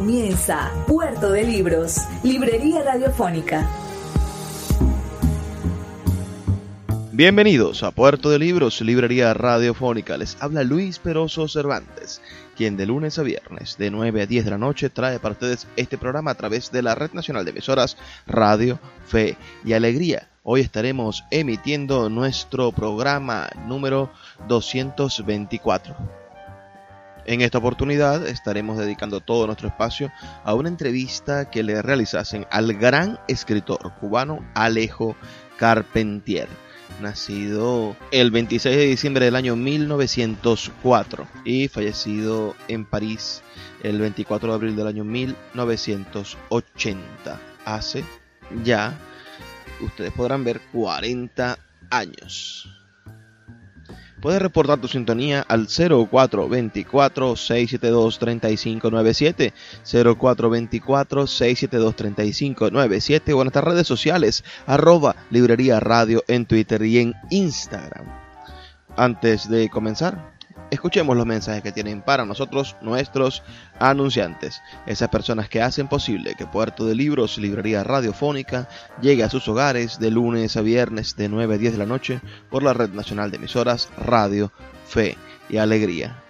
Comienza Puerto de Libros, Librería Radiofónica. Bienvenidos a Puerto de Libros, Librería Radiofónica. Les habla Luis Peroso Cervantes, quien de lunes a viernes, de 9 a 10 de la noche, trae para ustedes este programa a través de la Red Nacional de Emisoras Radio, Fe y Alegría. Hoy estaremos emitiendo nuestro programa número 224. En esta oportunidad estaremos dedicando todo nuestro espacio a una entrevista que le realizasen al gran escritor cubano Alejo Carpentier, nacido el 26 de diciembre del año 1904 y fallecido en París el 24 de abril del año 1980. Hace ya, ustedes podrán ver, 40 años. Puedes reportar tu sintonía al 0424-672-3597, 0424-672-3597 o en nuestras redes sociales, arroba librería radio en Twitter y en Instagram. Antes de comenzar, Escuchemos los mensajes que tienen para nosotros nuestros anunciantes, esas personas que hacen posible que Puerto de Libros, Librería Radiofónica, llegue a sus hogares de lunes a viernes de 9 a 10 de la noche por la Red Nacional de Emisoras Radio, Fe y Alegría.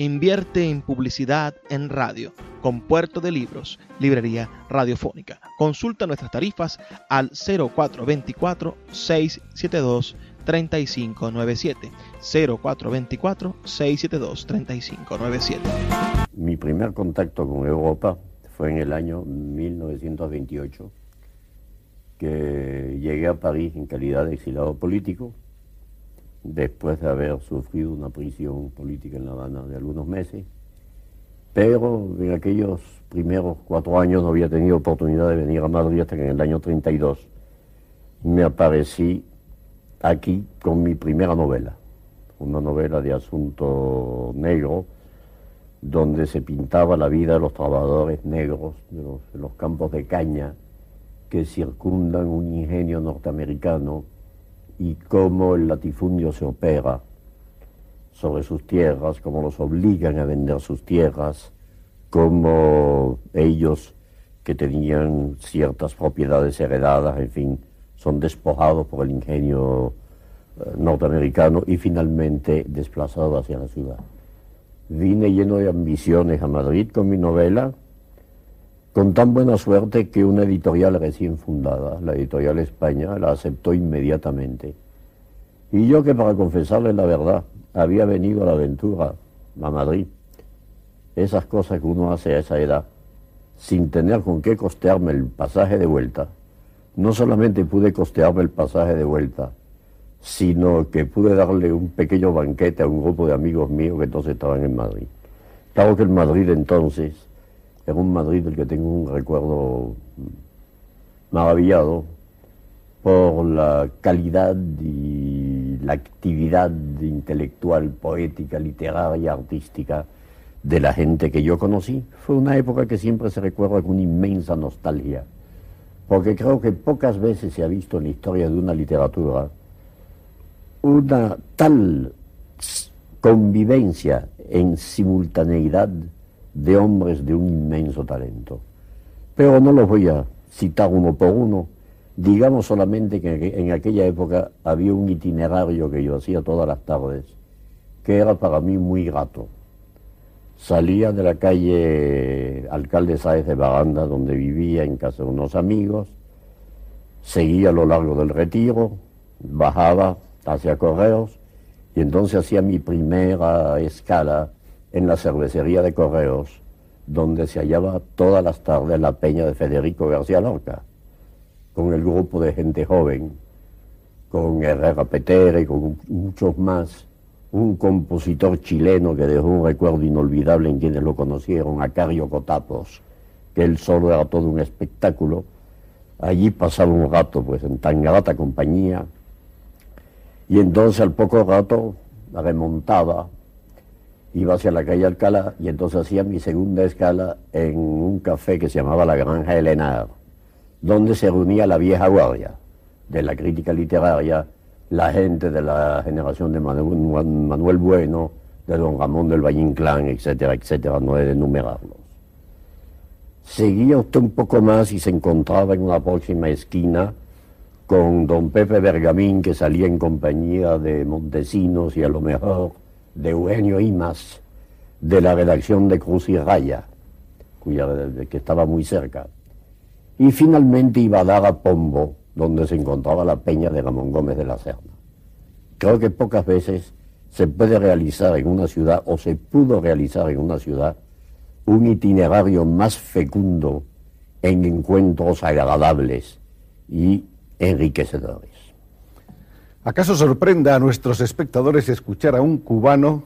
Invierte en publicidad en radio con Puerto de Libros, Librería Radiofónica. Consulta nuestras tarifas al 0424 672 3597 0424 672 3597. Mi primer contacto con Europa fue en el año 1928 que llegué a París en calidad de exilado político después de haber sufrido una prisión política en La Habana de algunos meses, pero en aquellos primeros cuatro años no había tenido oportunidad de venir a Madrid hasta que en el año 32 me aparecí aquí con mi primera novela, una novela de asunto negro, donde se pintaba la vida de los trabajadores negros de los, de los campos de caña que circundan un ingenio norteamericano y cómo el latifundio se opera sobre sus tierras, cómo los obligan a vender sus tierras, cómo ellos que tenían ciertas propiedades heredadas, en fin, son despojados por el ingenio eh, norteamericano y finalmente desplazados hacia la ciudad. Vine lleno de ambiciones a Madrid con mi novela, con tan buena suerte que una editorial recién fundada, la editorial España, la aceptó inmediatamente. Y yo que para confesarle la verdad, había venido a la aventura a Madrid. Esas cosas que uno hace a esa edad, sin tener con qué costearme el pasaje de vuelta, no solamente pude costearme el pasaje de vuelta, sino que pude darle un pequeño banquete a un grupo de amigos míos que entonces estaban en Madrid. Claro que el Madrid entonces era un Madrid del que tengo un recuerdo maravillado por la calidad y la actividad intelectual, poética, literaria, artística de la gente que yo conocí. Fue una época que siempre se recuerda con inmensa nostalgia, porque creo que pocas veces se ha visto en la historia de una literatura una tal convivencia en simultaneidad de hombres de un inmenso talento. Pero no los voy a citar uno por uno. Digamos solamente que en aquella época había un itinerario que yo hacía todas las tardes, que era para mí muy grato. Salía de la calle Alcalde Sáez de Baranda, donde vivía en casa de unos amigos, seguía a lo largo del retiro, bajaba hacia Correos, y entonces hacía mi primera escala en la cervecería de Correos, donde se hallaba todas las tardes la peña de Federico García Lorca, con el grupo de gente joven, con Herrera Petere y con muchos más, un compositor chileno que dejó un recuerdo inolvidable en quienes lo conocieron, Acario Cotapos, que él solo era todo un espectáculo. Allí pasaba un rato, pues, en tan grata compañía, y entonces al poco rato remontaba, iba hacia la calle Alcalá y entonces hacía mi segunda escala en un café que se llamaba La Granja Helenar, donde se reunía la vieja guardia de la crítica literaria, la gente de la generación de Manuel, Bueno, de don Ramón del Valle Inclán, etcétera, etcétera, no he de enumerarlos. Seguía usted un poco más y se encontraba en una próxima esquina con don Pepe Bergamín, que salía en compañía de Montesinos y a lo mejor de Eugenio Imas, de la redacción de Cruz y Raya, cuya, que estaba muy cerca. Y finalmente iba a dar a Pombo, donde se encontraba la peña de Ramón Gómez de la Serna. Creo que pocas veces se puede realizar en una ciudad, o se pudo realizar en una ciudad, un itinerario más fecundo en encuentros agradables y enriquecedores. ¿Acaso sorprenda a nuestros espectadores escuchar a un cubano,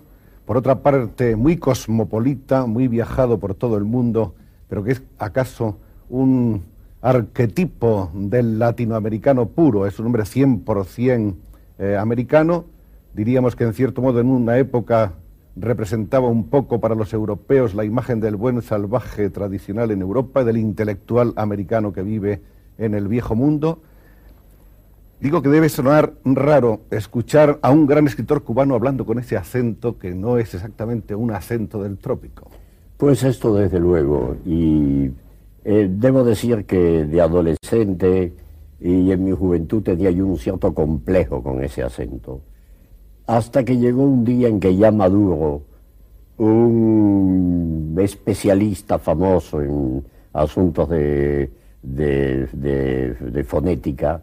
por otra parte muy cosmopolita, muy viajado por todo el mundo, pero que es acaso un arquetipo del latinoamericano puro, es un hombre 100% eh, americano, diríamos que en cierto modo en una época representaba un poco para los europeos la imagen del buen salvaje tradicional en Europa, del intelectual americano que vive en el viejo mundo, Digo que debe sonar raro escuchar a un gran escritor cubano hablando con ese acento que no es exactamente un acento del trópico. Pues esto desde luego. Y eh, debo decir que de adolescente y en mi juventud tenía yo un cierto complejo con ese acento. Hasta que llegó un día en que ya Maduro, un especialista famoso en asuntos de, de fonética,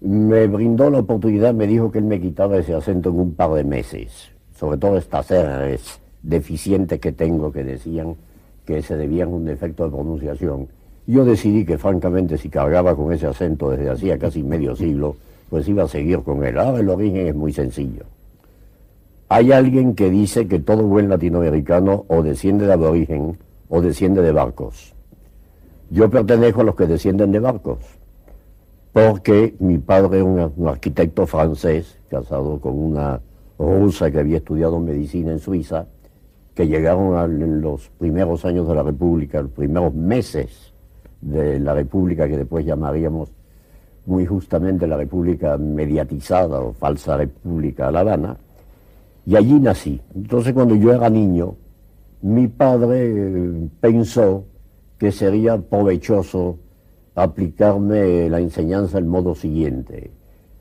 me brindó la oportunidad, me dijo que él me quitaba ese acento en un par de meses, sobre todo estas R's deficientes que tengo que decían que se debían a un defecto de pronunciación. Yo decidí que francamente si cargaba con ese acento desde hacía casi medio siglo, pues iba a seguir con él. Ahora el origen es muy sencillo. Hay alguien que dice que todo buen latinoamericano o desciende de aborigen o desciende de barcos. Yo pertenezco a los que descienden de barcos porque mi padre era un, arquitecto francés, casado con una rusa que había estudiado medicina en Suiza, que llegaron en los primeros años de la República, los primeros meses de la República, que después llamaríamos muy justamente la República mediatizada o falsa República La Habana, y allí nací. Entonces cuando yo era niño, mi padre eh, pensó que sería provechoso aplicarme la enseñanza del modo siguiente.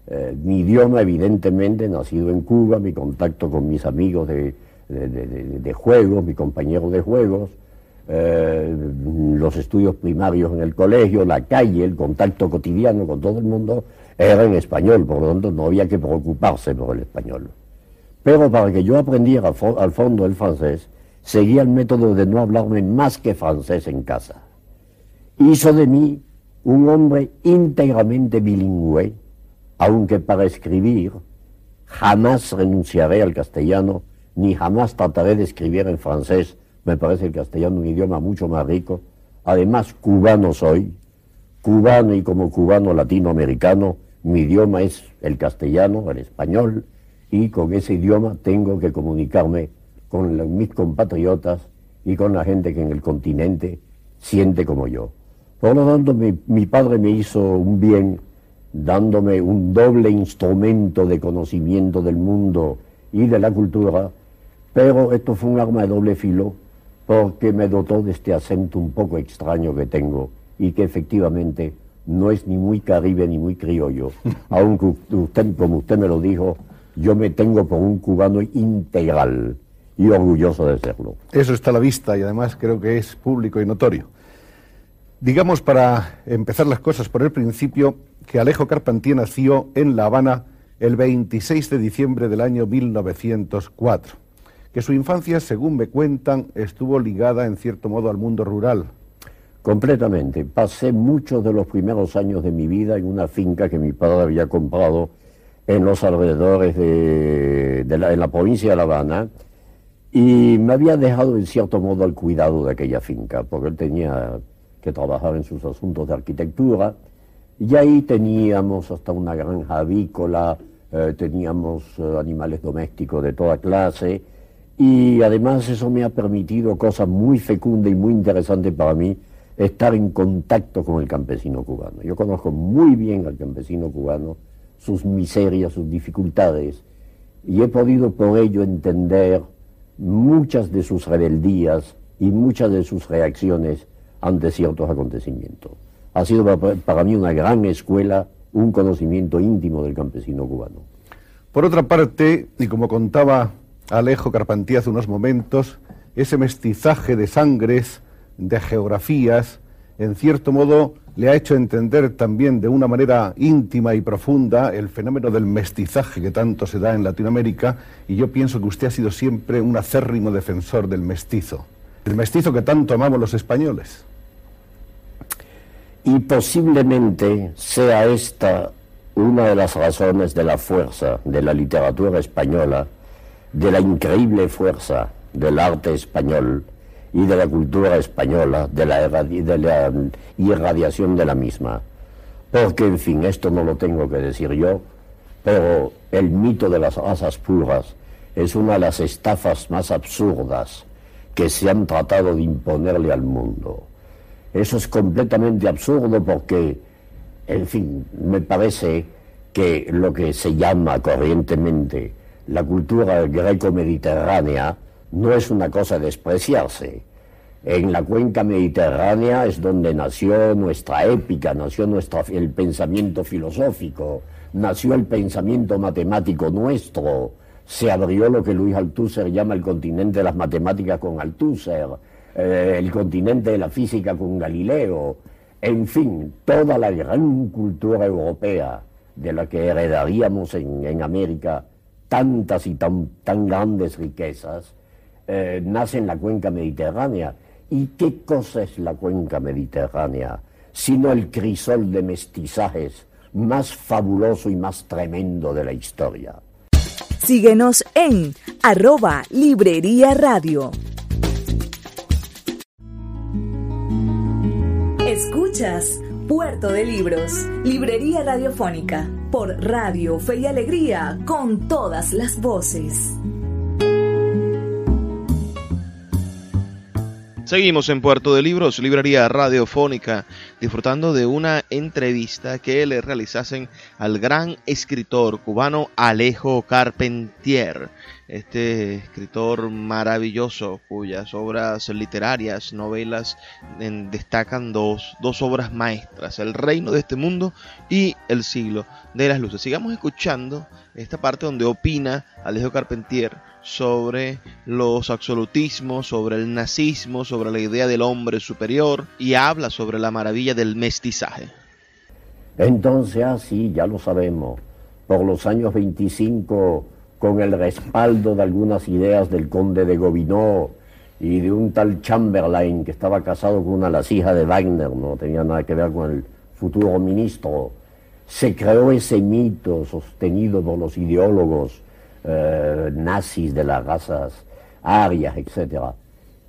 Eh, mi idioma, evidentemente, nacido en Cuba, mi contacto con mis amigos de, de, juegos, mis compañeros de juegos, eh, los estudios primarios en el colegio, la calle, el contacto cotidiano con todo el mundo, era en español, por lo tanto no había que preocuparse por el español. Pero para que yo aprendiera al fondo el francés, seguía el método de no hablarme más que francés en casa hizo de mí un hombre íntegramente bilingüe, aunque para escribir jamás renunciaré al castellano, ni jamás trataré de escribir en francés. Me parece el castellano un idioma mucho más rico. Además, cubano soy, cubano y como cubano latinoamericano, mi idioma es el castellano, el español, y con ese idioma tengo que comunicarme con mis compatriotas y con la gente que en el continente siente como yo. Por lo tanto, mi, padre me hizo un bien dándome un doble instrumento de conocimiento del mundo y de la cultura, pero esto fue un arma de doble filo porque me dotó de este acento un poco extraño que tengo y que efectivamente no es ni muy caribe ni muy criollo, aunque usted, como usted me lo dijo, yo me tengo por un cubano integral y orgulloso de serlo. Eso está a la vista y además creo que es público y notorio. Digamos, para empezar las cosas por el principio, que Alejo Carpentier nació en La Habana el 26 de diciembre del año 1904, que su infancia, según me cuentan, estuvo ligada en cierto modo al mundo rural. Completamente. Pasé muchos de los primeros años de mi vida en una finca que mi padre había comprado en los alrededores de, la, la provincia de La Habana y me había dejado en cierto modo al cuidado de aquella finca, porque él tenía que trabajar en sus asuntos de arquitectura, y ahí teníamos hasta una granja avícola, eh, teníamos eh, animales domésticos de toda clase, y además eso me ha permitido cosa muy fecunda y muy interesante para mí, estar en contacto con el campesino cubano. Yo conozco muy bien al campesino cubano, sus miserias, sus dificultades, y he podido por ello entender muchas de sus rebeldías y muchas de sus reacciones ante ciertos acontecimientos. Ha sido para mí una gran escuela, un conocimiento íntimo del campesino cubano. Por otra parte, y como contaba Alejo Carpantía hace unos momentos, ese mestizaje de sangres, de geografías, en cierto modo le ha hecho entender también de una manera íntima y profunda el fenómeno del mestizaje que tanto se da en Latinoamérica y yo pienso que usted ha sido siempre un acérrimo defensor del mestizo, el mestizo que tanto amamos los españoles y posiblemente sea esta una de las razones de la fuerza de la literatura española, de la increíble fuerza del arte español y de la cultura española, de la, irradiación de la misma. Porque, en fin, esto no lo tengo que decir yo, pero el mito de las razas puras es una de las estafas más absurdas que se han tratado de imponerle al mundo. Eso es completamente absurdo porque, en fin, me parece que lo que se llama corrientemente la cultura greco-mediterránea no es una cosa de despreciarse. En la cuenca mediterránea es donde nació nuestra épica, nació nuestra, el pensamiento filosófico, nació el pensamiento matemático nuestro, se abrió lo que Luis Althusser llama el continente de las matemáticas con Althusser, eh, el continente de la física con Galileo, en fin, toda la gran cultura europea de la que heredaríamos en, América tantas y tan, tan grandes riquezas, eh, nace en la cuenca mediterránea. ¿Y qué cosa es la cuenca mediterránea? Sino el crisol de mestizajes más fabuloso y más tremendo de la historia. Síguenos en arroba Librería Radio. Escuchas Puerto de Libros, Librería Radiofónica, por Radio Fe y Alegría, con todas las voces. Seguimos en Puerto de Libros, Librería Radiofónica, disfrutando de una entrevista que le realizasen al gran escritor cubano Alejo Carpentier este escritor maravilloso cuyas obras literarias, novelas, destacan dos, dos obras maestras, El reino de este mundo y El siglo de las luces. Sigamos escuchando esta parte donde opina Alejo Carpentier sobre los absolutismos, sobre el nazismo, sobre la idea del hombre superior y habla sobre la maravilla del mestizaje. Entonces, así, ah, ya lo sabemos, por los años 25 con el respaldo de algunas ideas del conde de Gobineau y de un tal Chamberlain que estaba casado con una de las hijas de Wagner, no tenía nada que ver con el futuro ministro, se creó ese mito sostenido por los ideólogos eh, nazis de las razas arias, etc.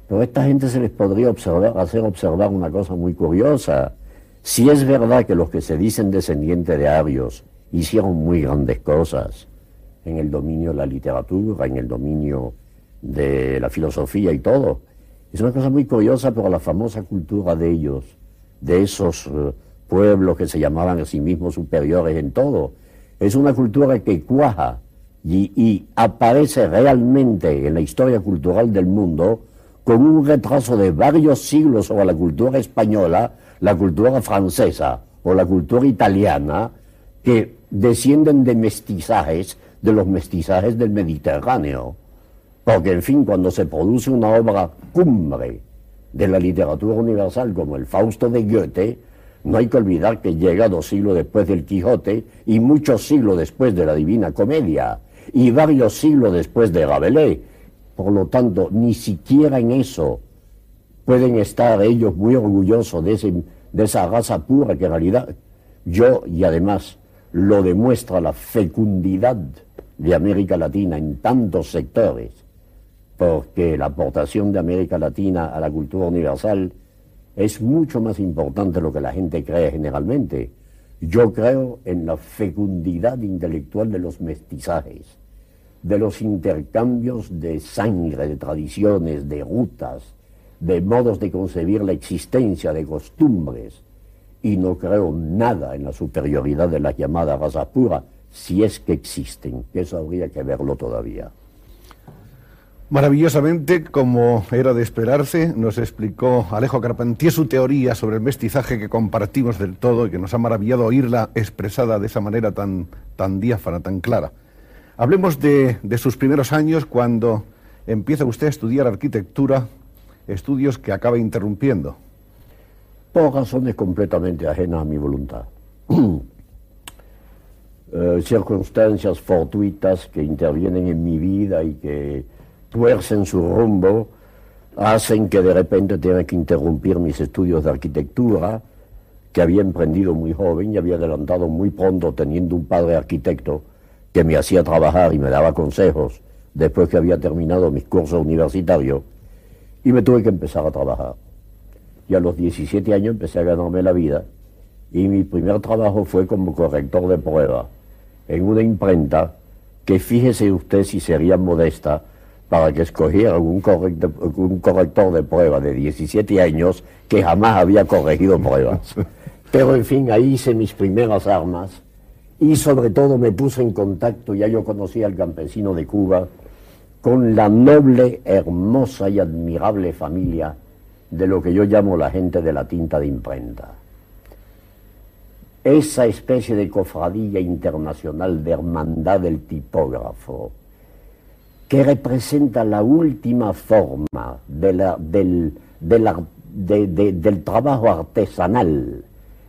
Pero a esta gente se les podría observar, hacer observar una cosa muy curiosa. Si es verdad que los que se dicen descendientes de arios hicieron muy grandes cosas en el dominio de la literatura, en el dominio de la filosofía y todo, es una cosa muy curiosa por la famosa cultura de ellos, de esos eh, pueblos que se llamaban a sí mismos superiores en todo. Es una cultura que cuaja y, aparece realmente en la historia cultural del mundo con un retraso de varios siglos sobre la cultura española, la cultura francesa o la cultura italiana, que descienden de mestizajes, de los mestizajes del Mediterráneo. Porque, en fin, cuando se produce una obra cumbre de la literatura universal como el Fausto de Goethe, no hay que olvidar que llega dos siglos después del Quijote y muchos siglos después de la Divina Comedia y varios siglos después de Rabelais. Por lo tanto, ni siquiera en eso pueden estar ellos muy orgullosos de, de esa raza pura que en realidad yo y además lo demuestra la fecundidad de América Latina en tantos sectores, porque la aportación de América Latina a la cultura universal es mucho más importante de lo que la gente cree generalmente. Yo creo en la fecundidad intelectual de los mestizajes, de los intercambios de sangre, de tradiciones, de rutas, de modos de concebir la existencia, de costumbres, y no creo nada en la superioridad de la llamada raza pura, si es que existen, eso habría que verlo todavía. Maravillosamente, como era de esperarse, nos explicó Alejo Carpentier su teoría sobre el mestizaje que compartimos del todo y que nos ha maravillado oírla expresada de esa manera tan, tan diáfana, tan clara. Hablemos de, de sus primeros años cuando empieza usted a estudiar arquitectura, estudios que acaba interrumpiendo. Por razones completamente ajenas a mi voluntad. Eh, circunstancias fortuitas que intervienen en mi vida y que tuercen su rumbo, hacen que de repente tenga que interrumpir mis estudios de arquitectura, que había emprendido muy joven y había adelantado muy pronto teniendo un padre arquitecto que me hacía trabajar y me daba consejos después que había terminado mis cursos universitarios y me tuve que empezar a trabajar. Y a los 17 años empecé a ganarme la vida y mi primer trabajo fue como corrector de prueba en una imprenta que fíjese usted si sería modesta, para que escogiera un corrector, un corrector de prueba de 17 años que jamás había corregido pruebas. Pero en fin, ahí hice mis primeras armas y sobre todo me puse en contacto, ya yo conocía al campesino de Cuba, con la noble, hermosa y admirable familia de lo que yo llamo la gente de la tinta de imprenta. Esa especie de cofradía internacional de hermandad del tipógrafo, que representa la última forma del, trabajo artesanal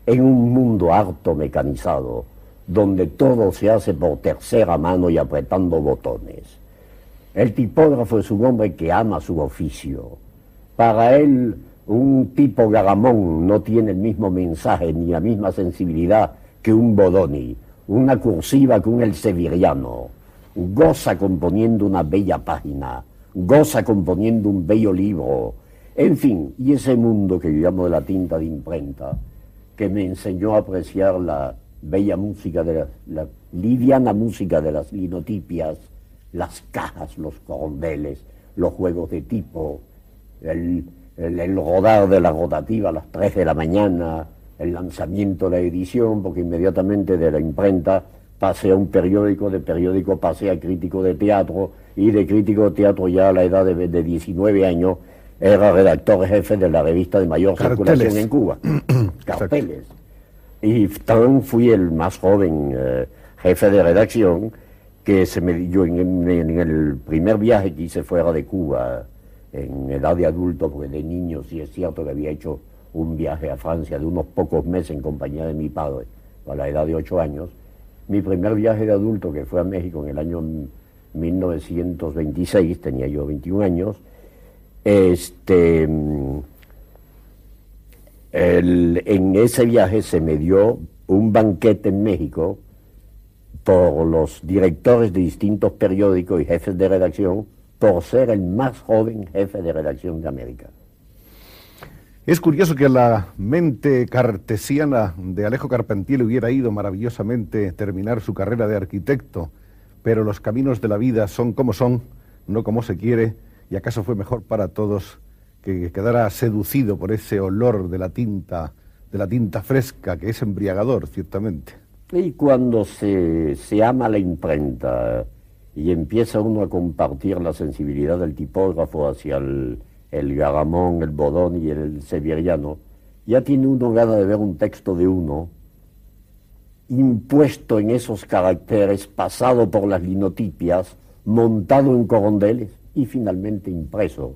en un mundo harto mecanizado, donde todo se hace por tercera mano y apretando botones. El tipógrafo es un hombre que ama su oficio. Para él, un tipo garamón no tiene el mismo mensaje ni la misma sensibilidad que un Bodoni, una cursiva que un elseviriano goza componiendo una bella página, goza componiendo un bello libro, en fin, y ese mundo que yo llamo de la tinta de imprenta, que me enseñó a apreciar la bella música, de la, liviana música de las linotipias, las cajas, los corondeles, los juegos de tipo, el, el, rodar de la rotativa a las 3 de la mañana, el lanzamiento de la edición, porque inmediatamente de la imprenta pasé a un periódico, de periódico pasé a crítico de teatro y de crítico de teatro ya a la edad de, de 19 años era redactor jefe de la revista de mayor circulación en Cuba, Carteles. Y también fui el más joven eh, jefe de redacción que se me dio en, el primer viaje que hice fuera de Cuba, en edad de adulto, porque de niño sí es cierto que había hecho un viaje a Francia de unos pocos meses en compañía de mi padre, a la edad de ocho años, mi primer viaje de adulto, que fue a México en el año 1926, tenía yo 21 años, Este, en ese viaje se me dio un banquete en México por los directores de distintos periódicos y jefes de redacción por ser el más joven jefe de redacción de América. Es curioso que la mente cartesiana de Alejo Carpentier hubiera ido maravillosamente terminar su carrera de arquitecto, pero los caminos de la vida son como son, no como se quiere, y acaso fue mejor para todos que quedara seducido por ese olor de la tinta, de la tinta fresca, que es embriagador, ciertamente. Y cuando se, se ama la imprenta y empieza uno a compartir la sensibilidad del tipógrafo hacia el el Garamón, el Bodón y el Severiano, ya tiene uno ganas de ver un texto de uno impuesto en esos caracteres, pasado por las linotipias, montado en corondeles y finalmente impreso.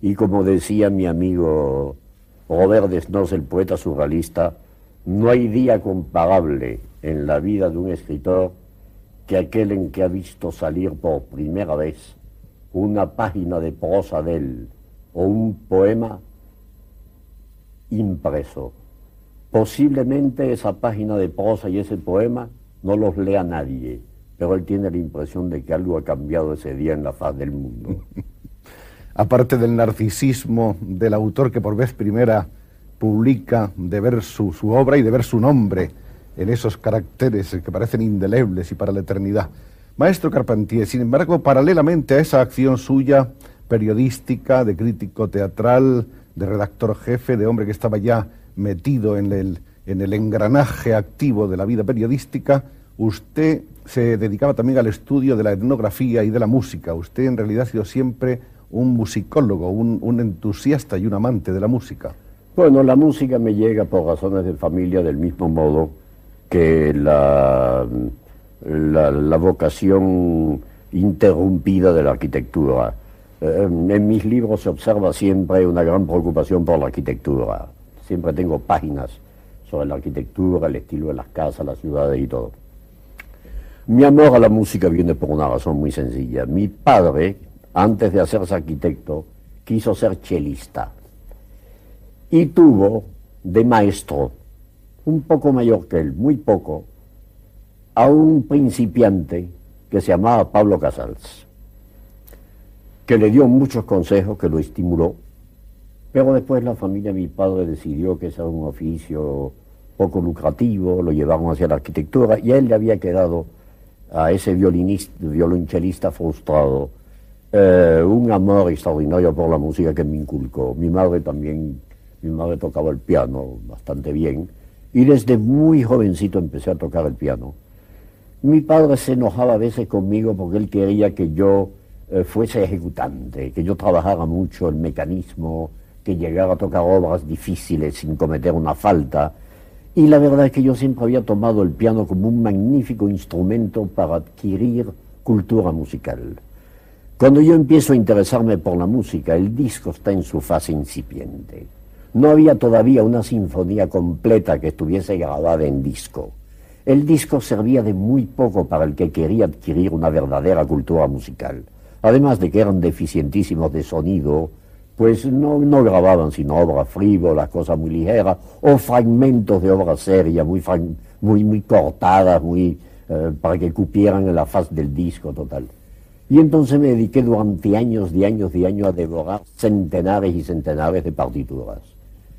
Y como decía mi amigo Robert Desnos, el poeta surrealista, no hay día comparable en la vida de un escritor que aquel en que ha visto salir por primera vez una página de prosa de él, o un poema impreso. Posiblemente esa página de prosa y ese poema no los lea nadie, pero él tiene la impresión de que algo ha cambiado ese día en la faz del mundo. Aparte del narcisismo del autor que por vez primera publica de ver su, su obra y de ver su nombre en esos caracteres que parecen indelebles y para la eternidad. Maestro Carpentier, sin embargo, paralelamente a esa acción suya, periodística, de crítico teatral, de redactor jefe, de hombre que estaba ya metido en el, en el engranaje activo de la vida periodística, usted se dedicaba también al estudio de la etnografía y de la música. Usted en realidad ha sido siempre un musicólogo, un, un entusiasta y un amante de la música. Bueno, la música me llega por razones de familia del mismo modo que la, la, la vocación interrumpida de la arquitectura. Eh, en mis libros se observa siempre una gran preocupación por la arquitectura. Siempre tengo páginas sobre la arquitectura, el estilo de las casas, las ciudades y todo. Mi amor a la música viene por una razón muy sencilla. Mi padre, antes de hacerse arquitecto, quiso ser chelista. Y tuvo de maestro, un poco mayor que él, muy poco, a un principiante que se llamaba Pablo Casals que le dio muchos consejos, que lo estimuló, pero después la familia de mi padre decidió que ese era un oficio poco lucrativo, lo llevaron hacia la arquitectura y a él le había quedado a ese violinista, violonchelista frustrado eh, un amor extraordinario por la música que me inculcó. Mi madre también, mi madre tocaba el piano bastante bien y desde muy jovencito empecé a tocar el piano. Mi padre se enojaba a veces conmigo porque él quería que yo eh, fuese ejecutante, que yo trabajara mucho el mecanismo, que llegara a tocar obras difíciles sin cometer una falta. Y la verdad es que yo siempre había tomado el piano como un magnífico instrumento para adquirir cultura musical. Cuando yo empiezo a interesarme por la música, el disco está en su fase incipiente. No había todavía una sinfonía completa que estuviese grabada en disco. El disco servía de muy poco para el que quería adquirir una verdadera cultura musical además de que eran deficientísimos de sonido, pues no, grababan sino obras frívolas, cosas muy ligeras, o fragmentos de obras serias, muy, muy, muy cortadas, muy, eh, para que cupieran en la faz del disco total. Y entonces me dediqué durante años y años y años a devorar centenares y centenares de partituras.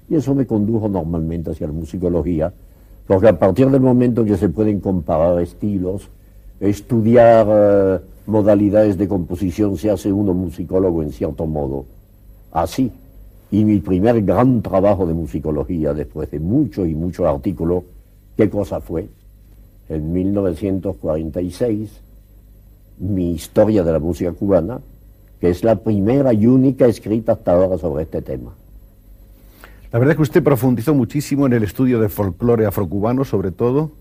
Y eso me condujo normalmente hacia la musicología, porque a partir del momento en que se pueden comparar estilos, estudiar... Eh, modalidades de composición se hace uno musicólogo en cierto modo. Así. Y mi primer gran trabajo de musicología, después de muchos y muchos artículos, ¿qué cosa fue? En 1946, mi historia de la música cubana, que es la primera y única escrita hasta ahora sobre este tema. La verdad es que usted profundizó muchísimo en el estudio de folclore afrocubano, sobre todo,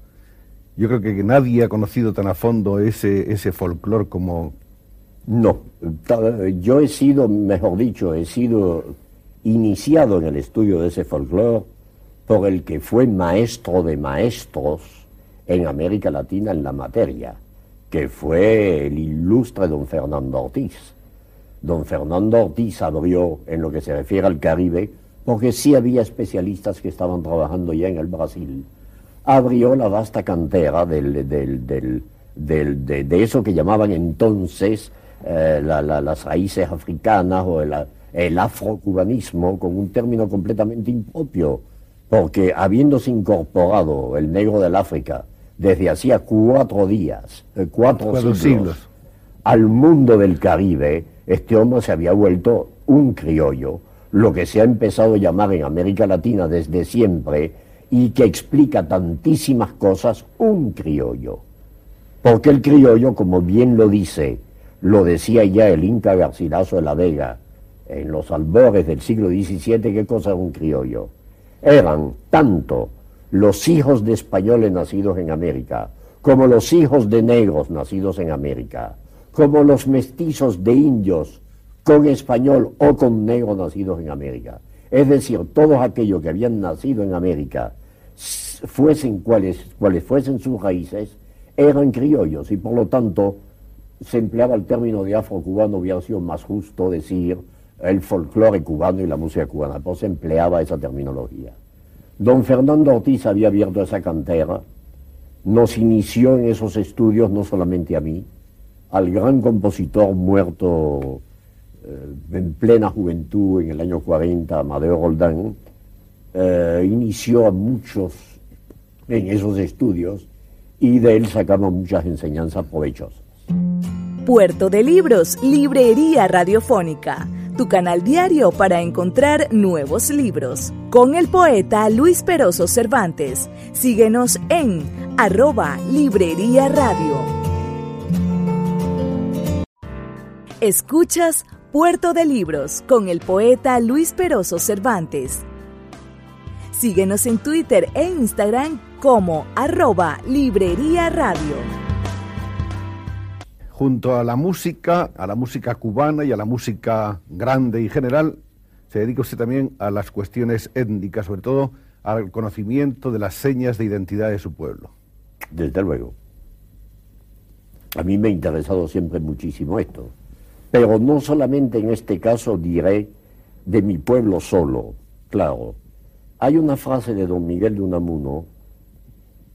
yo creo que nadie ha conocido tan a fondo ese, ese folclore como... No, yo he sido, mejor dicho, he sido iniciado en el estudio de ese folclore por el que fue maestro de maestros en América Latina en la materia, que fue el ilustre don Fernando Ortiz. Don Fernando Ortiz abrió en lo que se refiere al Caribe, porque sí había especialistas que estaban trabajando ya en el Brasil, abrió la vasta cantera del, de, eso que llamaban entonces eh, las raíces africanas o el, el afrocubanismo, con un término completamente impropio, porque habiéndose incorporado el negro del África desde hacía cuatro días, eh, cuatro, siglos, al mundo del Caribe, este hombre se había vuelto un criollo, lo que se ha empezado a llamar en América Latina desde siempre y que explica tantísimas cosas, un criollo. Porque el criollo, como bien lo dice, lo decía ya el Inca Garcilaso de la Vega, en los albores del siglo XVII, ¿qué cosa era un criollo? Eran tanto los hijos de españoles nacidos en América, como los hijos de negros nacidos en América, como los mestizos de indios con español o con negro nacidos en América. Es decir, todos aquellos que habían nacido en América, fuesen cuales, cuales fuesen sus raíces, eran criollos y por lo tanto se empleaba el término de afro-cubano, hubiera sido más justo decir el folclore cubano y la música cubana, pues se empleaba esa terminología. Don Fernando Ortiz había abierto esa cantera, nos inició en esos estudios no solamente a mí, al gran compositor muerto en plena juventud en el año 40, Amadeo Roldán, eh, inició a muchos en esos estudios y de él sacamos muchas enseñanzas provechosas. Puerto de Libros, Librería Radiofónica, tu canal diario para encontrar nuevos libros. Con el poeta Luis Peroso Cervantes. Síguenos en arroba Librería Radio. Escuchas Puerto de Libros con el poeta Luis Peroso Cervantes. Síguenos en Twitter e Instagram como arroba Librería Radio. Junto a la música, a la música cubana y a la música grande y general, se dedica usted también a las cuestiones étnicas, sobre todo al conocimiento de las señas de identidad de su pueblo. Desde luego. A mí me ha interesado siempre muchísimo esto. Pero no solamente en este caso diré de mi pueblo solo, claro. Hay una frase de don Miguel de Unamuno,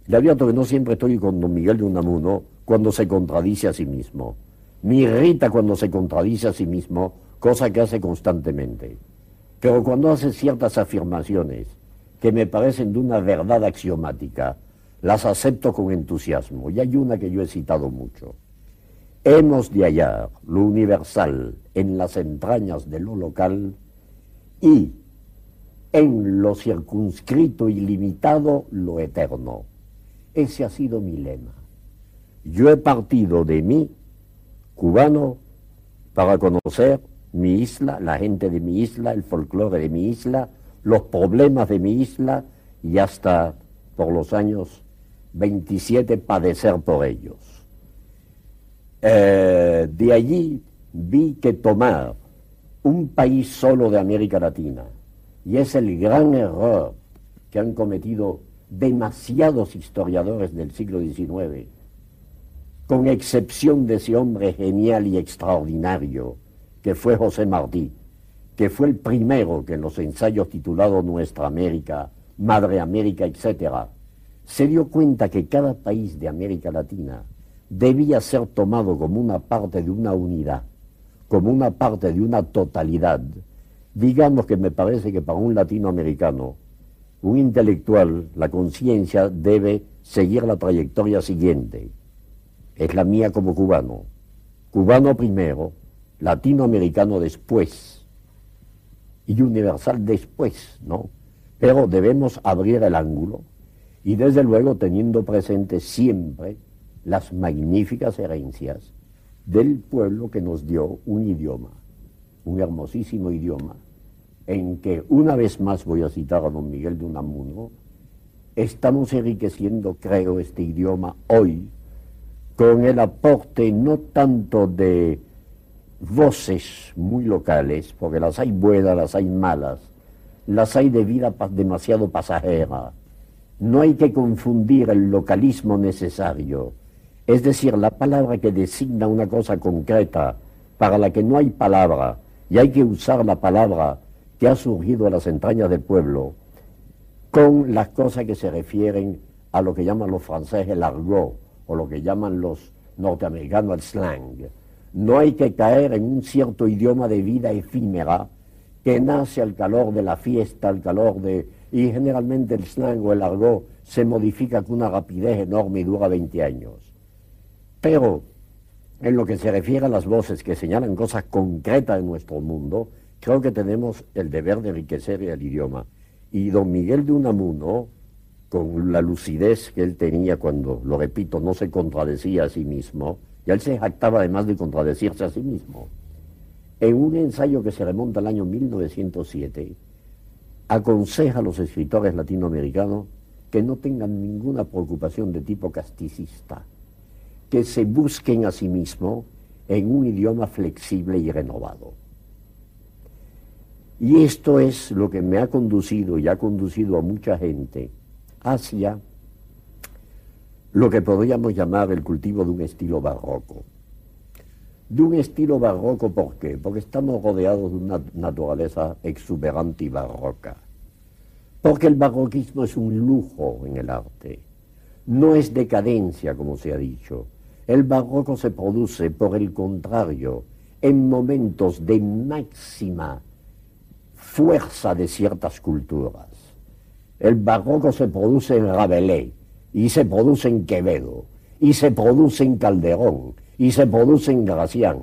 le advierto que no siempre estoy con don Miguel de Unamuno cuando se contradice a sí mismo. Me irrita cuando se contradice a sí mismo, cosa que hace constantemente. Pero cuando hace ciertas afirmaciones que me parecen de una verdad axiomática, las acepto con entusiasmo. Y hay una que yo he citado mucho. Hemos de hallar lo universal en las entrañas de lo local y en lo circunscrito y limitado lo eterno. Ese ha sido mi lema. Yo he partido de mí, cubano, para conocer mi isla, la gente de mi isla, el folclore de mi isla, los problemas de mi isla y hasta por los años 27 padecer por ellos. Eh, de allí vi que tomar un país solo de América Latina, y es el gran error que han cometido demasiados historiadores del siglo XIX, con excepción de ese hombre genial y extraordinario que fue José Martí, que fue el primero que en los ensayos titulados Nuestra América, Madre América, etc., se dio cuenta que cada país de América Latina debía ser tomado como una parte de una unidad, como una parte de una totalidad. Digamos que me parece que para un latinoamericano, un intelectual, la conciencia debe seguir la trayectoria siguiente. Es la mía como cubano. Cubano primero, latinoamericano después y universal después, ¿no? Pero debemos abrir el ángulo y desde luego teniendo presente siempre las magníficas herencias del pueblo que nos dio un idioma, un hermosísimo idioma, en que una vez más voy a citar a don Miguel de Unamuno, estamos enriqueciendo, creo, este idioma hoy con el aporte no tanto de voces muy locales, porque las hay buenas, las hay malas, las hay de vida demasiado pasajera. No hay que confundir el localismo necesario es decir, la palabra que designa una cosa concreta para la que no hay palabra y hay que usar la palabra que ha surgido de las entrañas del pueblo con las cosas que se refieren a lo que llaman los franceses el argot o lo que llaman los norteamericanos el slang. No hay que caer en un cierto idioma de vida efímera que nace al calor de la fiesta, al calor de... Y generalmente el slang o el argot se modifica con una rapidez enorme y dura 20 años. Pero en lo que se refiere a las voces que señalan cosas concretas de nuestro mundo, creo que tenemos el deber de enriquecer el idioma. Y don Miguel de Unamuno, con la lucidez que él tenía cuando, lo repito, no se contradecía a sí mismo, y él se jactaba además de contradecirse a sí mismo, en un ensayo que se remonta al año 1907, aconseja a los escritores latinoamericanos que no tengan ninguna preocupación de tipo casticista que se busquen a sí mismos en un idioma flexible y renovado. Y esto es lo que me ha conducido y ha conducido a mucha gente hacia lo que podríamos llamar el cultivo de un estilo barroco. De un estilo barroco, ¿por qué? Porque estamos rodeados de una naturaleza exuberante y barroca. Porque el barroquismo es un lujo en el arte, no es decadencia, como se ha dicho, el barroco se produce, por el contrario, en momentos de máxima fuerza de ciertas culturas. El barroco se produce en Rabelais, y se produce en Quevedo, y se produce en Calderón, y se produce en Gracián,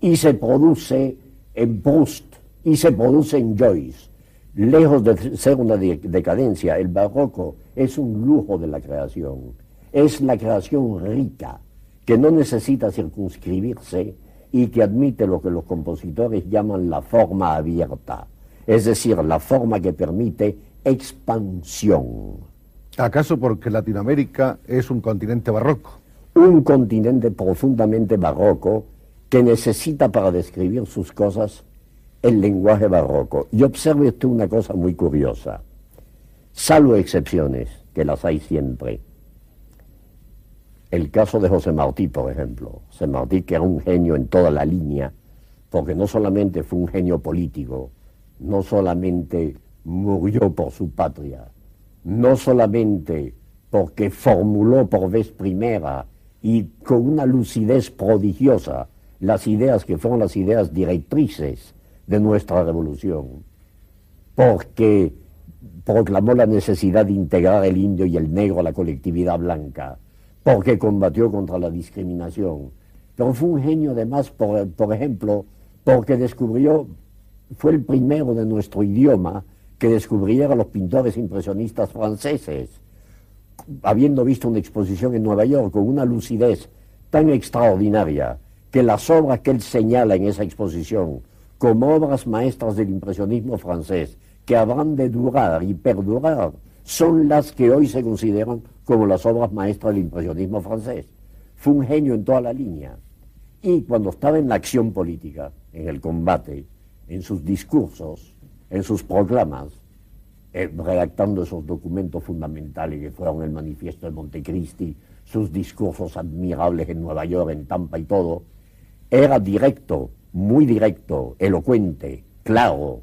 y se produce en Proust, y se produce en Joyce. Lejos de ser una decadencia, el barroco es un lujo de la creación, es la creación rica, que no necesita circunscribirse y que admite lo que los compositores llaman la forma abierta, es decir, la forma que permite expansión. ¿Acaso porque Latinoamérica es un continente barroco? Un continente profundamente barroco que necesita para describir sus cosas el lenguaje barroco. Y observe usted una cosa muy curiosa, salvo excepciones, que las hay siempre el caso de José Martí, por ejemplo. José Martí, que era un genio en toda la línea, porque no solamente fue un genio político, no solamente murió por su patria, no solamente porque formuló por vez primera y con una lucidez prodigiosa las ideas que fueron las ideas directrices de nuestra revolución, porque proclamó la necesidad de integrar el indio y el negro a la colectividad blanca, porque combatió contra la discriminación. Pero fue un genio además, por, por ejemplo, porque descubrió, fue el primero de nuestro idioma que descubriera los pintores impresionistas franceses, habiendo visto una exposición en Nueva York con una lucidez tan extraordinaria que las obras que él señala en esa exposición como obras maestras del impresionismo francés, que habrán de durar y perdurar, son las que hoy se consideran como las obras maestras del impresionismo francés. Fue un genio en toda la línea. Y cuando estaba en la acción política, en el combate, en sus discursos, en sus proclamas, eh, redactando esos documentos fundamentales que fueron el manifiesto de Montecristi, sus discursos admirables en Nueva York, en Tampa y todo, era directo, muy directo, elocuente, claro,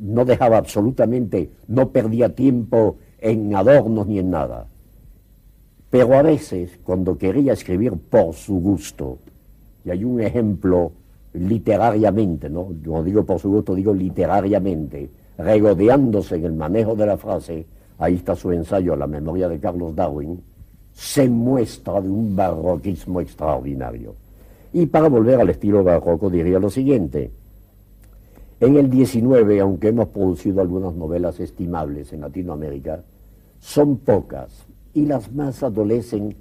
no dejaba absolutamente, no perdía tiempo en adornos ni en nada. Pero a veces, cuando quería escribir por su gusto, y hay un ejemplo literariamente, ¿no? No digo por su gusto, digo literariamente, regodeándose en el manejo de la frase, ahí está su ensayo, La memoria de Carlos Darwin, se muestra de un barroquismo extraordinario. Y para volver al estilo barroco diría lo siguiente, en el 19, aunque hemos producido algunas novelas estimables en Latinoamérica, son pocas y las más adolecen.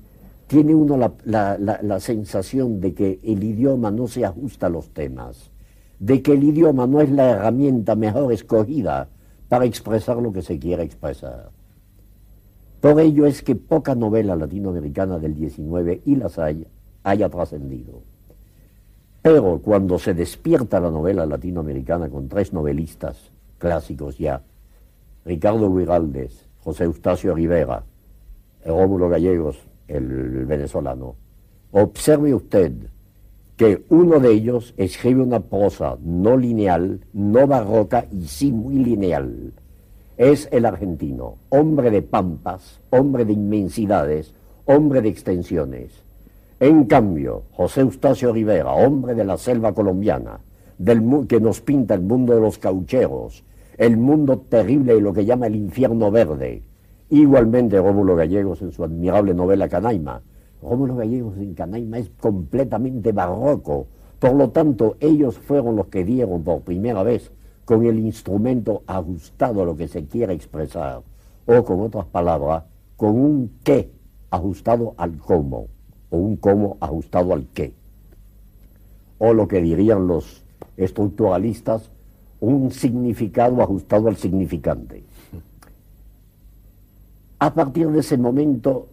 Tiene uno la, sensación de que el idioma no se ajusta a los temas, de que el idioma no es la herramienta mejor escogida para expresar lo que se quiere expresar. Por ello es que poca novela latinoamericana del 19 y las hay, haya trascendido. Pero cuando se despierta la novela latinoamericana con tres novelistas clásicos ya, Ricardo Guiraldes, José Eustacio Rivera, Rómulo Gallegos, el venezolano, observe usted que uno de ellos escribe una prosa no lineal, no barroca y sí muy lineal. Es el argentino, hombre de pampas, hombre de inmensidades, hombre de extensiones. En cambio, José Eustacio Rivera, hombre de la selva colombiana, del, que nos pinta el mundo de los caucheros, el mundo terrible de lo que llama el infierno verde. Igualmente Rómulo Gallegos en su admirable novela Canaima, Rómulo Gallegos en Canaima es completamente barroco. Por lo tanto, ellos fueron los que dieron por primera vez con el instrumento ajustado a lo que se quiere expresar, o con otras palabras, con un qué ajustado al cómo, o un cómo ajustado al qué. O lo que dirían los estructuralistas, un significado ajustado al significante. A partir de ese momento,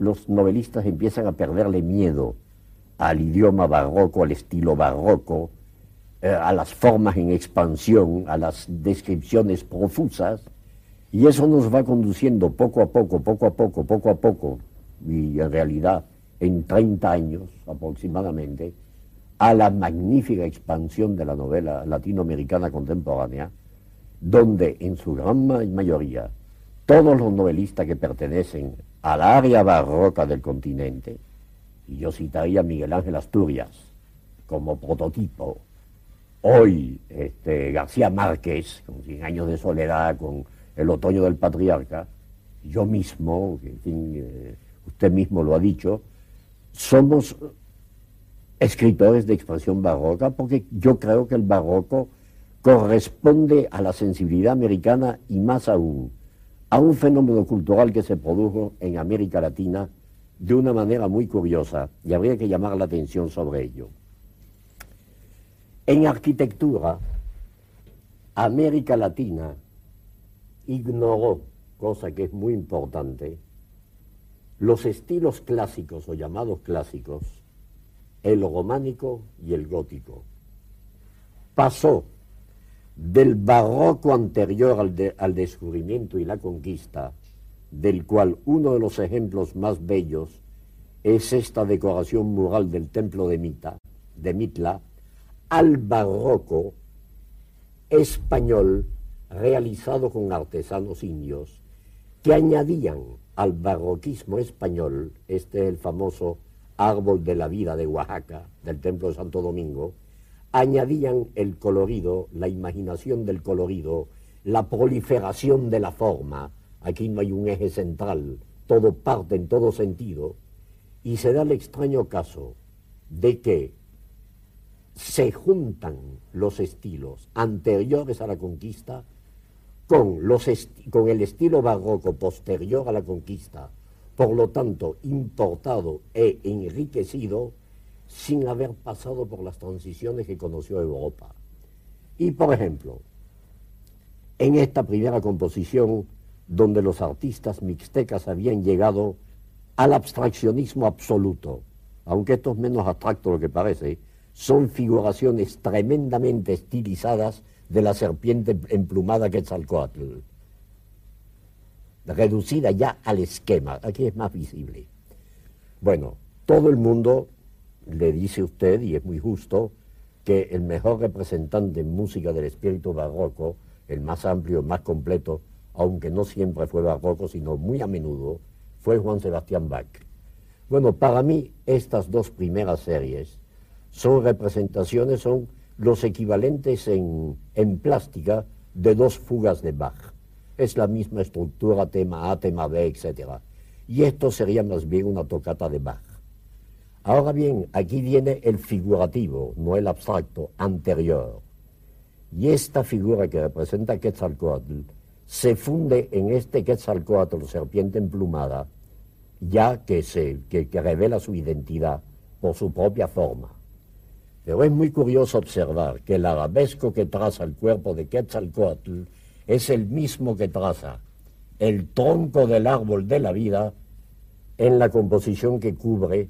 los novelistas empiezan a perderle miedo al idioma barroco, al estilo barroco, eh, a las formas en expansión, a las descripciones profusas, y eso nos va conduciendo poco a poco, poco a poco, poco a poco, y en realidad en 30 años aproximadamente, a la magnífica expansión de la novela latinoamericana contemporánea, donde en su gran mayoría todos los novelistas que pertenecen al área barroca del continente, y yo citaría a Miguel Ángel Asturias como prototipo, hoy este, García Márquez, con Cien años de soledad, con El otoño del patriarca, yo mismo, eh, usted mismo lo ha dicho, somos escritores de expresión barroca porque yo creo que el barroco corresponde a la sensibilidad americana y más aún a un fenómeno cultural que se produjo en América Latina de una manera muy curiosa y habría que llamar la atención sobre ello. En arquitectura, América Latina ignoró, cosa que es muy importante, los estilos clásicos o llamados clásicos, el románico y el gótico. Pasó del barroco anterior al, descubrimiento y la conquista, del cual uno de los ejemplos más bellos es esta decoración mural del templo de, Mita, de Mitla, al barroco español realizado con artesanos indios que añadían al barroquismo español, este es el famoso árbol de la vida de Oaxaca, del templo de Santo Domingo, añadían el colorido, la imaginación del colorido, la proliferación de la forma. Aquí no hay un eje central, todo parte en todo sentido. Y se da el extraño caso de que se juntan los estilos anteriores a la conquista con, los con el estilo barroco posterior a la conquista, por lo tanto importado e enriquecido sin haber pasado por las transiciones que conoció Europa. Y por ejemplo, en esta primera composición, donde los artistas mixtecas habían llegado al abstraccionismo absoluto, aunque esto es menos abstracto lo que parece, son figuraciones tremendamente estilizadas de la serpiente emplumada Quetzalcoatl, reducida ya al esquema, aquí es más visible. Bueno, todo el mundo le dice usted, y es muy justo, que el mejor representante en música del espíritu barroco, el más amplio, el más completo, aunque no siempre fue barroco, sino muy a menudo, fue Juan Sebastián Bach. Bueno, para mí estas dos primeras series son representaciones, son los equivalentes en, en plástica de dos fugas de Bach. Es la misma estructura, tema A, tema B, etc. Y esto sería más bien una tocata de Bach. Ahora bien, aquí viene el figurativo, no el abstracto, anterior. Y esta figura que representa Quetzalcoatl se funde en este Quetzalcoatl, serpiente emplumada, ya que, se, que, revela su identidad por su propia forma. Pero es muy curioso observar que el arabesco que traza el cuerpo de Quetzalcoatl es el mismo que traza el tronco del árbol de la vida en la composición que cubre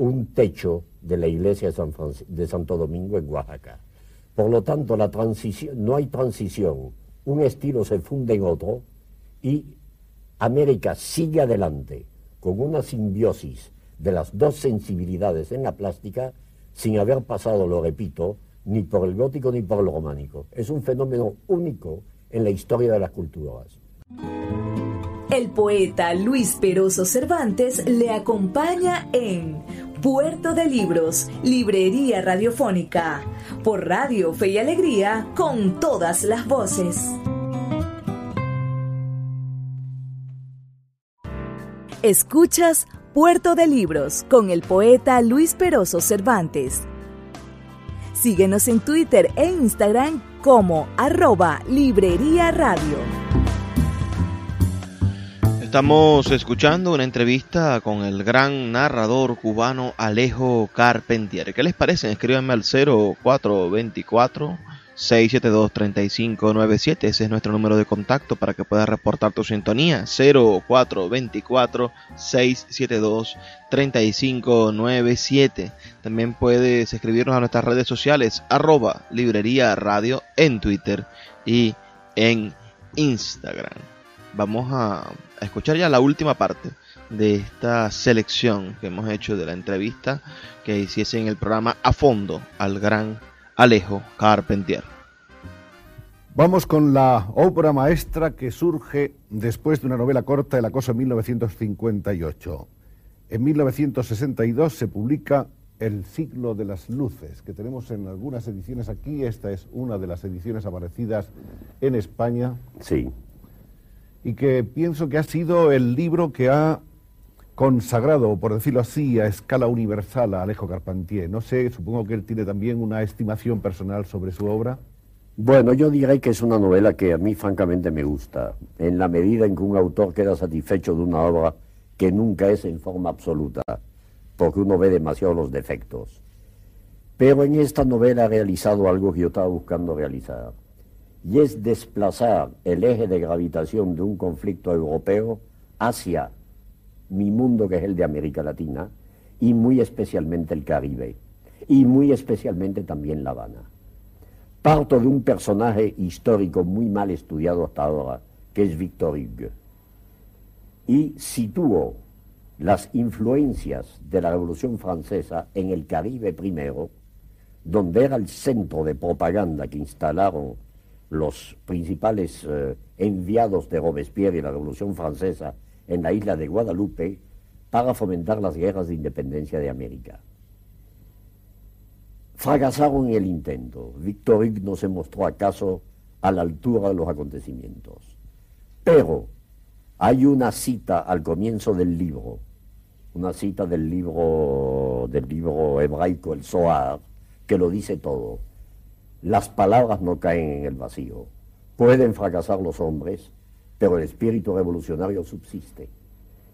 un techo de la iglesia de, Santo Domingo en Oaxaca. Por lo tanto, la no hay transición, un estilo se funde en otro y América sigue adelante con una simbiosis de las dos sensibilidades en la plástica sin haber pasado, lo repito, ni por el gótico ni por el románico. Es un fenómeno único en la historia de las culturas. El poeta Luis Peroso Cervantes le acompaña en Puerto de Libros, Librería Radiofónica, por Radio Fe y Alegría, con todas las voces. Escuchas Puerto de Libros con el poeta Luis Peroso Cervantes. Síguenos en Twitter e Instagram como arroba Librería Radio. Estamos escuchando una entrevista con el gran narrador cubano Alejo Carpentier. ¿Qué les parece? Escríbanme al 0424 672-3597. Ese es nuestro número de contacto para que puedas reportar tu sintonía. 0424-672-3597. También puedes escribirnos a nuestras redes sociales, arroba librería radio en Twitter y en Instagram. Vamos a escuchar ya la última parte de esta selección que hemos hecho de la entrevista que hiciese en el programa A Fondo al gran Alejo Carpentier. Vamos con la obra maestra que surge después de una novela corta, El acoso en 1958. En 1962 se publica El siglo de las luces, que tenemos en algunas ediciones aquí. Esta es una de las ediciones aparecidas en España. Sí. Y que pienso que ha sido el libro que ha consagrado, por decirlo así, a escala universal a Alejo Carpentier. No sé, supongo que él tiene también una estimación personal sobre su obra. Bueno, yo diré que es una novela que a mí francamente me gusta, en la medida en que un autor queda satisfecho de una obra que nunca es en forma absoluta, porque uno ve demasiado los defectos. Pero en esta novela ha realizado algo que yo estaba buscando realizar, y es desplazar el eje de gravitación de un conflicto europeo hacia mi mundo que es el de América Latina y muy especialmente el Caribe y muy especialmente también La Habana. Parto de un personaje histórico muy mal estudiado hasta ahora, que es Victor Hugo, y sitúo las influencias de la Revolución Francesa en el Caribe primero, donde era el centro de propaganda que instalaron los principales eh, enviados de Robespierre y la Revolución Francesa en la isla de Guadalupe para fomentar las guerras de independencia de América. Fracasaron en el intento. Víctor Hugo no se mostró acaso a la altura de los acontecimientos. Pero hay una cita al comienzo del libro, una cita del libro, del libro hebraico, el Zohar, que lo dice todo. Las palabras no caen en el vacío. Pueden fracasar los hombres, pero el espíritu revolucionario subsiste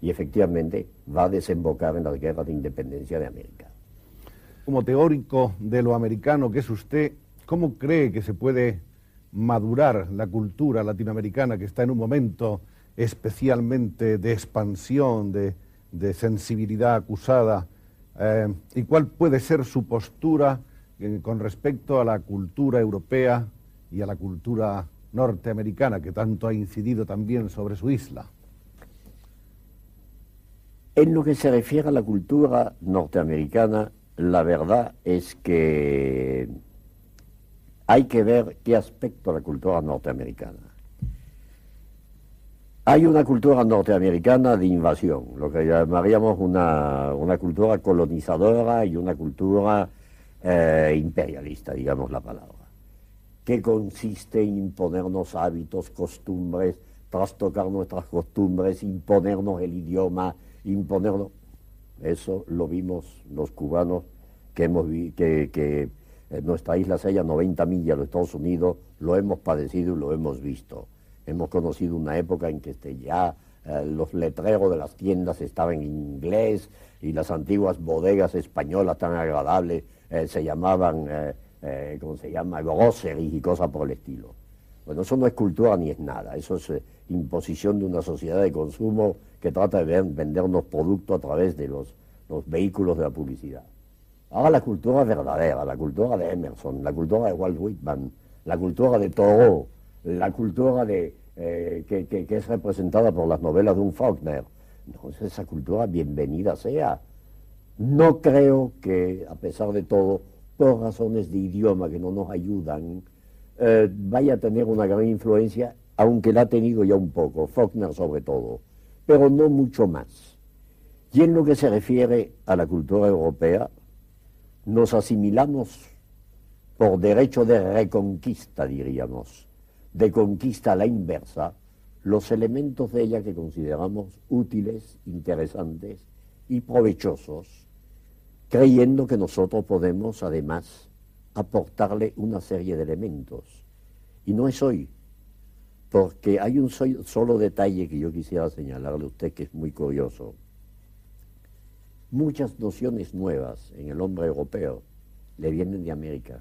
y efectivamente va a desembocar en las guerras de independencia de América. Como teórico de lo americano que es usted, ¿cómo cree que se puede madurar la cultura latinoamericana que está en un momento especialmente de expansión, de, sensibilidad acusada? Eh, ¿Y cuál puede ser su postura con respecto a la cultura europea y a la cultura norteamericana que tanto ha incidido también sobre su isla? En lo que se refiere a la cultura norteamericana, la verdad es que hay que ver qué aspecto de la cultura norteamericana. Hay una cultura norteamericana de invasión, lo que llamaríamos una, cultura colonizadora y una cultura eh, imperialista, digamos la palabra que consiste en imponernos hábitos, costumbres, trastocar nuestras costumbres, imponernos el idioma, imponernos... Eso lo vimos los cubanos que hemos que, que nuestra isla se halla 90 millas de Estados Unidos, lo hemos padecido y lo hemos visto. Hemos conocido una época en que este, ya eh, los letreros de las tiendas estaban en inglés y las antiguas bodegas españolas tan agradables eh, se llamaban eh, eh, ¿cómo se llama?, groceries y cosas por el estilo. Bueno, eso no es cultura ni es nada, eso es eh, imposición de una sociedad de consumo que trata de vendernos productos a través de los, vehículos de la publicidad. Ahora la cultura verdadera, la cultura de Emerson, la cultura de Walt Whitman, la cultura de Thoreau, la cultura de, eh, que, que, es representada por las novelas de un Faulkner. Entonces esa cultura, bienvenida sea. No creo que, a pesar de todo, por razones de idioma que no nos ayudan, eh, vaya a tener una gran influencia, aunque la ha tenido ya un poco, Faulkner sobre todo, pero no mucho más. Y en lo que se refiere a la cultura europea, nos asimilamos por derecho de reconquista, diríamos, de conquista a la inversa, los elementos de ella que consideramos útiles, interesantes y provechosos, creyendo que nosotros podemos además aportarle una serie de elementos. Y no es hoy, porque hay un solo detalle que yo quisiera señalarle a usted que es muy curioso. Muchas nociones nuevas en el hombre europeo le vienen de América.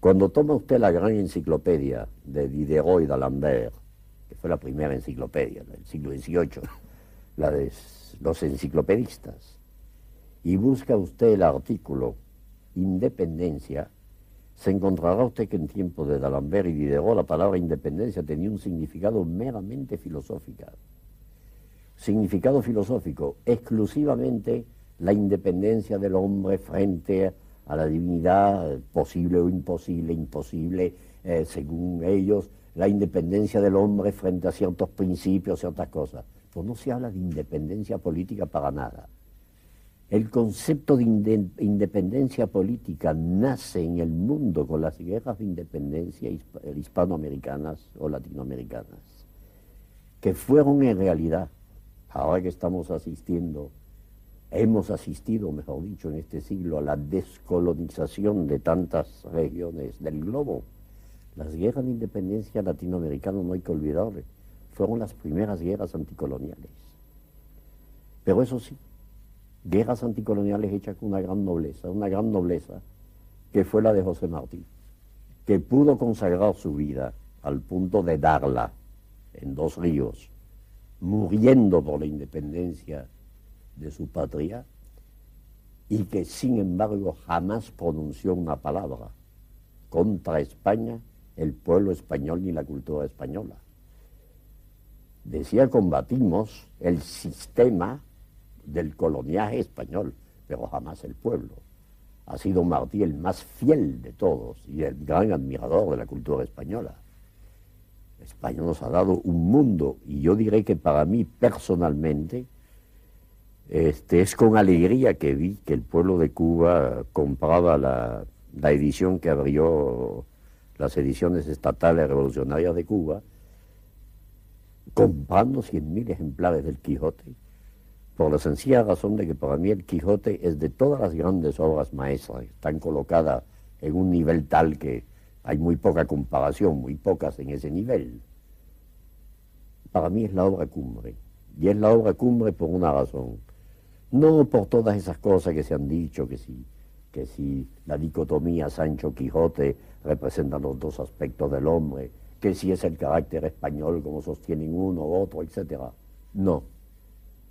Cuando toma usted la gran enciclopedia de Diderot y d'Alembert, que fue la primera enciclopedia del siglo XVIII, la de los enciclopedistas, y busca usted el artículo independencia, se encontrará usted que en tiempos de D'Alembert y Diderot la palabra independencia tenía un significado meramente filosófico. Significado filosófico, exclusivamente la independencia del hombre frente a la divinidad, posible o imposible, imposible, eh, según ellos, la independencia del hombre frente a ciertos principios, ciertas cosas. Pues no se habla de independencia política para nada. El concepto de independencia política nace en el mundo con las guerras de independencia hispanoamericanas o latinoamericanas, que fueron en realidad, ahora que estamos asistiendo, hemos asistido, mejor dicho, en este siglo a la descolonización de tantas regiones del globo. Las guerras de independencia latinoamericanas, no hay que olvidarle, fueron las primeras guerras anticoloniales. Pero eso sí, guerras anticoloniales hechas con una gran nobleza, una gran nobleza, que fue la de José Martí, que pudo consagrar su vida al punto de darla en dos ríos, muriendo por la independencia de su patria, y que sin embargo jamás pronunció una palabra contra España, el pueblo español ni la cultura española. Decía, combatimos el sistema del coloniaje español, pero jamás el pueblo. Ha sido Martí el más fiel de todos y el gran admirador de la cultura española. España nos ha dado un mundo y yo diré que para mí personalmente este, es con alegría que vi que el pueblo de Cuba compraba la, la edición que abrió las ediciones estatales revolucionarias de Cuba, comprando 100.000 ejemplares del Quijote por la sencilla razón de que para mí el Quijote es de todas las grandes obras maestras, están colocadas en un nivel tal que hay muy poca comparación, muy pocas en ese nivel. Para mí es la obra cumbre, y es la obra cumbre por una razón, no por todas esas cosas que se han dicho, que si, que si la dicotomía Sancho-Quijote representa los dos aspectos del hombre, que si es el carácter español como sostienen uno u otro, etc. No,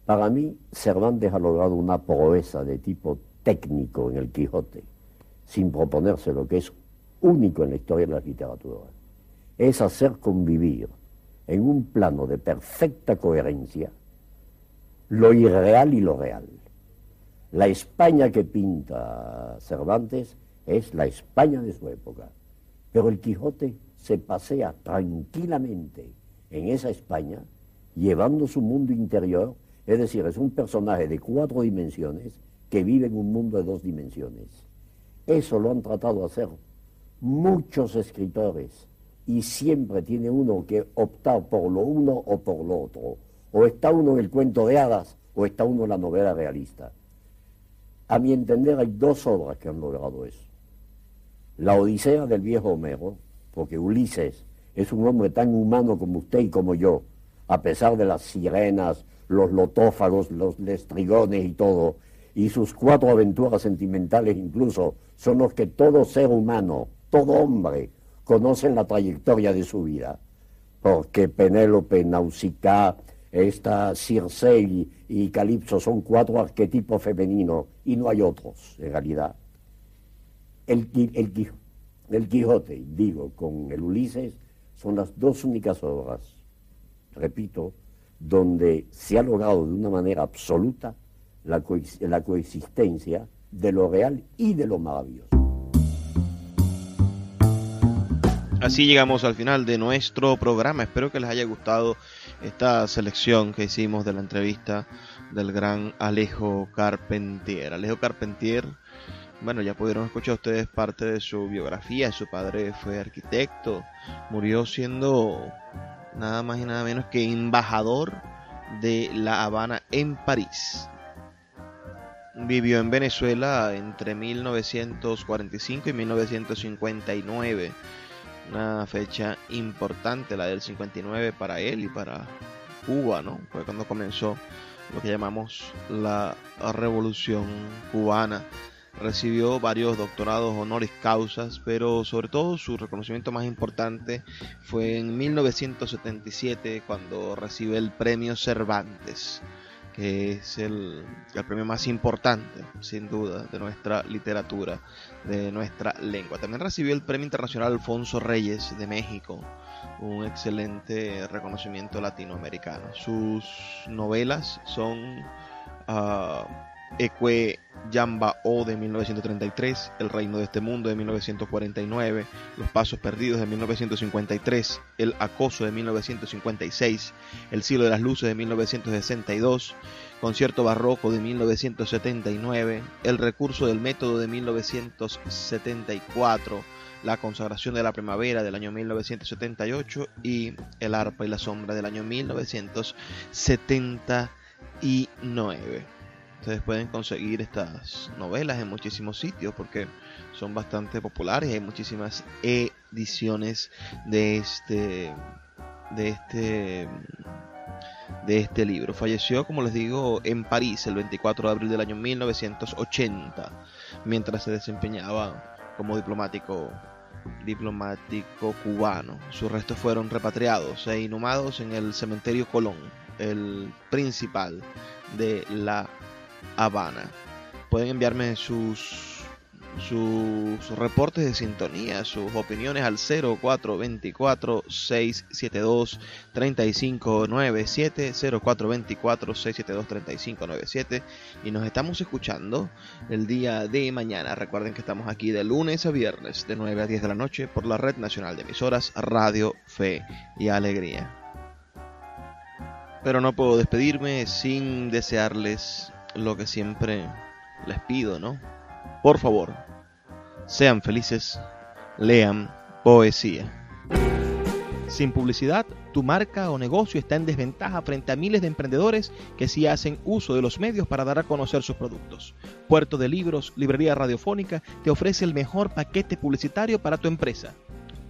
para mí, Cervantes ha logrado una proeza de tipo técnico en el Quijote, sin proponerse lo que es único en la historia de la literatura. Es hacer convivir en un plano de perfecta coherencia lo irreal y lo real. La España que pinta Cervantes es la España de su época, pero el Quijote se pasea tranquilamente en esa España, llevando su mundo interior es decir, es un personaje de cuatro dimensiones que vive en un mundo de dos dimensiones. Eso lo han tratado de hacer muchos escritores y siempre tiene uno que optar por lo uno o por lo otro. O está uno en el cuento de hadas o está uno en la novela realista. A mi entender hay dos obras que han logrado eso. La Odisea del viejo Homero, porque Ulises es un hombre tan humano como usted y como yo, a pesar de las sirenas, los lotófagos, los lestrigones y todo, y sus cuatro aventuras sentimentales incluso, son los que todo ser humano, todo hombre, conocen la trayectoria de su vida. Porque Penélope, Nausicaa, esta Circe y, Calipso son cuatro arquetipos femeninos y no hay otros, en realidad. El Quijote, digo, con el Ulises, son las dos únicas obras, repito, donde se ha logrado de una manera absoluta la, coexistencia de lo real y de lo maravilloso. Así llegamos al final de nuestro programa. Espero que les haya gustado esta selección que hicimos de la entrevista del gran Alejo Carpentier. Alejo Carpentier, bueno, ya pudieron escuchar ustedes parte de su biografía. Su padre fue arquitecto, murió siendo nada más y nada menos que embajador de La Habana en París. Vivió en Venezuela entre 1945 y 1959. Una fecha importante, la del 59 para él y para Cuba, ¿no? Fue cuando comenzó lo que llamamos la revolución cubana. Recibió varios doctorados honoris causas, pero sobre todo su reconocimiento más importante fue en 1977 cuando recibe el premio Cervantes, que es el, el, premio más importante, sin duda, de nuestra literatura, de nuestra lengua. También recibió el premio internacional Alfonso Reyes de México un excelente reconocimiento latinoamericano. Sus novelas son uh, Eque Yamba O de 1933, El Reino de este Mundo de 1949, Los Pasos Perdidos de 1953, El Acoso de 1956, El Cielo de las Luces de 1962, Concierto Barroco de 1979, El Recurso del Método de 1974, la consagración de la primavera del año 1978 y El arpa y la sombra del año 1979. Ustedes pueden conseguir estas novelas en muchísimos sitios porque son bastante populares. Hay muchísimas ediciones de este de este de este libro. Falleció, como les digo, en París el 24 de abril del año 1980, mientras se desempeñaba como diplomático diplomático cubano. Sus restos fueron repatriados e inhumados en el cementerio Colón, el principal de La Habana. Pueden enviarme sus sus reportes de sintonía, sus opiniones al 0424-672-3597, 0424-672-3597 y nos estamos escuchando el día de mañana. Recuerden que estamos aquí de lunes a viernes de 9 a 10 de la noche por la Red Nacional de Emisoras Radio Fe y Alegría. Pero no puedo despedirme sin desearles lo que siempre les pido, ¿no? Por favor, sean felices, lean poesía. Sin publicidad, tu marca o negocio está en desventaja frente a miles de emprendedores que sí hacen uso de los medios para dar a conocer sus productos. Puerto de Libros, Librería Radiofónica, te ofrece el mejor paquete publicitario para tu empresa